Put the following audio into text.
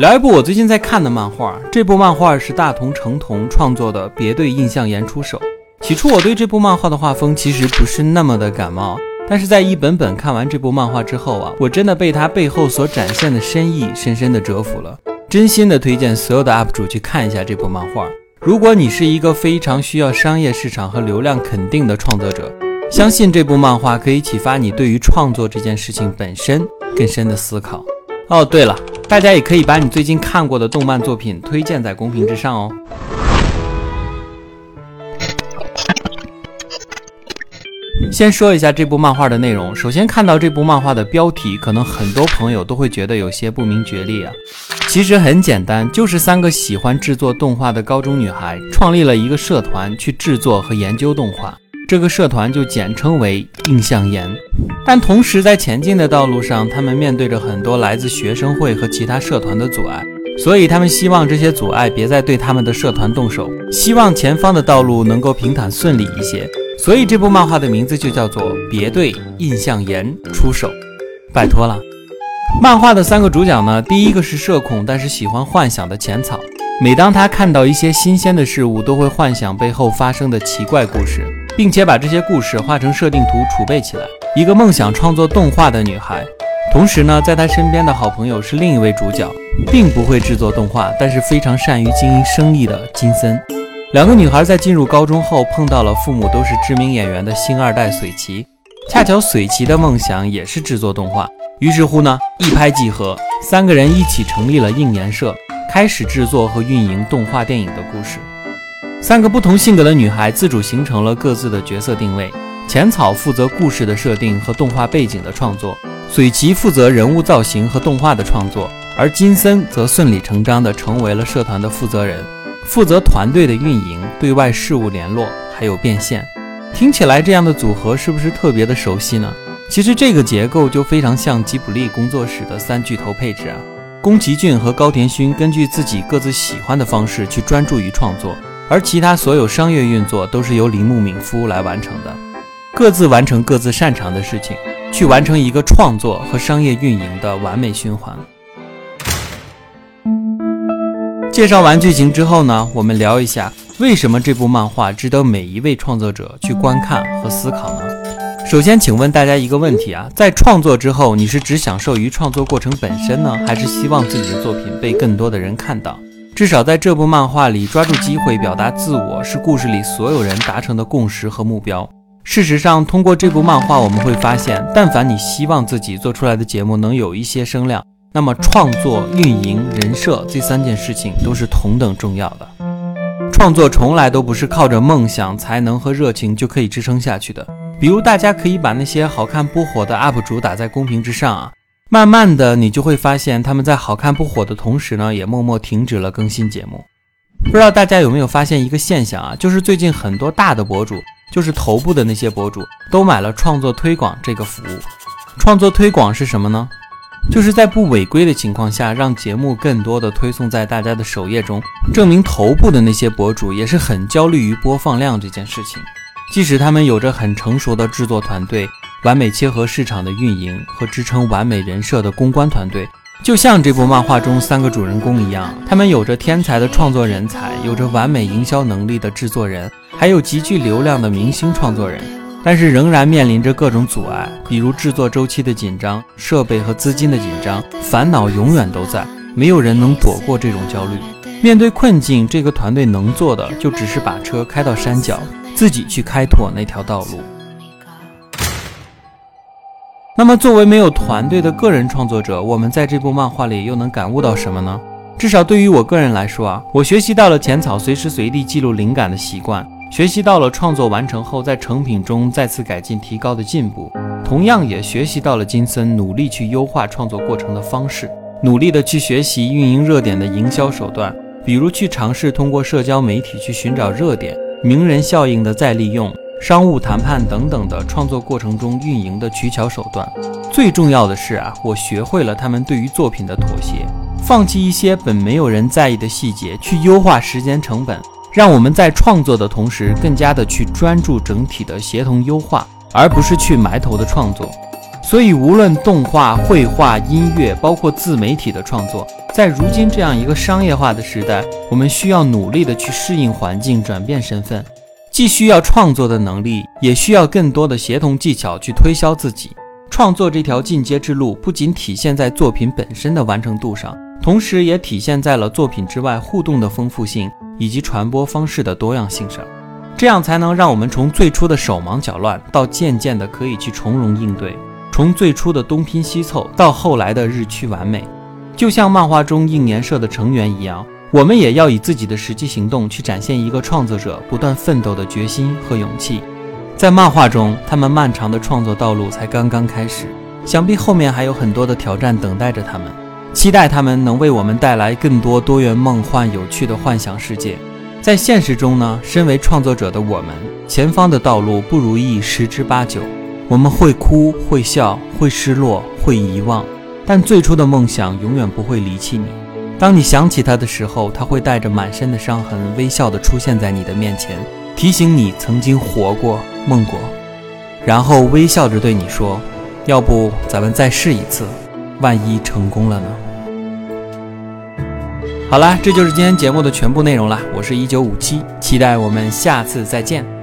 聊一部我最近在看的漫画，这部漫画是大同成童创作的《别对印象岩出手》。起初我对这部漫画的画风其实不是那么的感冒，但是在一本本看完这部漫画之后啊，我真的被它背后所展现的深意深深的折服了。真心的推荐所有的 UP 主去看一下这部漫画。如果你是一个非常需要商业市场和流量肯定的创作者，相信这部漫画可以启发你对于创作这件事情本身更深的思考。哦，对了，大家也可以把你最近看过的动漫作品推荐在公屏之上哦。先说一下这部漫画的内容。首先看到这部漫画的标题，可能很多朋友都会觉得有些不明觉厉啊。其实很简单，就是三个喜欢制作动画的高中女孩创立了一个社团，去制作和研究动画。这个社团就简称为印象研，但同时在前进的道路上，他们面对着很多来自学生会和其他社团的阻碍，所以他们希望这些阻碍别再对他们的社团动手，希望前方的道路能够平坦顺利一些。所以这部漫画的名字就叫做《别对印象研出手》，拜托了。漫画的三个主角呢，第一个是社恐但是喜欢幻想的浅草，每当他看到一些新鲜的事物，都会幻想背后发生的奇怪故事。并且把这些故事画成设定图储备起来。一个梦想创作动画的女孩，同时呢，在她身边的好朋友是另一位主角，并不会制作动画，但是非常善于经营生意的金森。两个女孩在进入高中后碰到了父母都是知名演员的星二代水崎，恰巧水崎的梦想也是制作动画，于是乎呢，一拍即合，三个人一起成立了应研社，开始制作和运营动画电影的故事。三个不同性格的女孩自主形成了各自的角色定位。浅草负责故事的设定和动画背景的创作，水崎负责人物造型和动画的创作，而金森则顺理成章地成为了社团的负责人，负责团队的运营、对外事务联络还有变现。听起来这样的组合是不是特别的熟悉呢？其实这个结构就非常像吉卜力工作室的三巨头配置啊。宫崎骏和高田勋根据自己各自喜欢的方式去专注于创作。而其他所有商业运作都是由铃木敏夫来完成的，各自完成各自擅长的事情，去完成一个创作和商业运营的完美循环。介绍完剧情之后呢，我们聊一下为什么这部漫画值得每一位创作者去观看和思考呢？首先，请问大家一个问题啊，在创作之后，你是只享受于创作过程本身呢，还是希望自己的作品被更多的人看到？至少在这部漫画里，抓住机会表达自我是故事里所有人达成的共识和目标。事实上，通过这部漫画，我们会发现，但凡你希望自己做出来的节目能有一些声量，那么创作、运营、人设这三件事情都是同等重要的。创作从来都不是靠着梦想、才能和热情就可以支撑下去的。比如，大家可以把那些好看不火的 UP 主打在公屏之上啊。慢慢的，你就会发现他们在好看不火的同时呢，也默默停止了更新节目。不知道大家有没有发现一个现象啊？就是最近很多大的博主，就是头部的那些博主，都买了创作推广这个服务。创作推广是什么呢？就是在不违规的情况下，让节目更多的推送在大家的首页中，证明头部的那些博主也是很焦虑于播放量这件事情。即使他们有着很成熟的制作团队。完美切合市场的运营和支撑完美人设的公关团队，就像这部漫画中三个主人公一样，他们有着天才的创作人才，有着完美营销能力的制作人，还有极具流量的明星创作人，但是仍然面临着各种阻碍，比如制作周期的紧张、设备和资金的紧张，烦恼永远都在，没有人能躲过这种焦虑。面对困境，这个团队能做的就只是把车开到山脚，自己去开拓那条道路。那么，作为没有团队的个人创作者，我们在这部漫画里又能感悟到什么呢？至少对于我个人来说啊，我学习到了浅草随时随地记录灵感的习惯，学习到了创作完成后在成品中再次改进提高的进步，同样也学习到了金森努力去优化创作过程的方式，努力的去学习运营热点的营销手段，比如去尝试通过社交媒体去寻找热点、名人效应的再利用。商务谈判等等的创作过程中运营的取巧手段，最重要的是啊，我学会了他们对于作品的妥协，放弃一些本没有人在意的细节，去优化时间成本，让我们在创作的同时，更加的去专注整体的协同优化，而不是去埋头的创作。所以，无论动画、绘画、音乐，包括自媒体的创作，在如今这样一个商业化的时代，我们需要努力的去适应环境，转变身份，既需要创作的能力，也需要更多的协同技巧去推销自己。创作这条进阶之路，不仅体现在作品本身的完成度上，同时也体现在了作品之外互动的丰富性以及传播方式的多样性上。这样才能让我们从最初的手忙脚乱，到渐渐的可以去从容应对；从最初的东拼西凑，到后来的日趋完美。就像漫画中应年社的成员一样，我们也要以自己的实际行动去展现一个创作者不断奋斗的决心和勇气。在漫画中，他们漫长的创作道路才刚刚开始，想必后面还有很多的挑战等待着他们。期待他们能为我们带来更多多元、梦幻、有趣的幻想世界。在现实中呢，身为创作者的我们，前方的道路不如意十之八九，我们会哭，会笑，会失落，会遗忘。但最初的梦想永远不会离弃你。当你想起他的时候，他会带着满身的伤痕，微笑地出现在你的面前，提醒你曾经活过、梦过，然后微笑着对你说：“要不咱们再试一次，万一成功了呢？”好啦，这就是今天节目的全部内容了。我是一九五七，期待我们下次再见。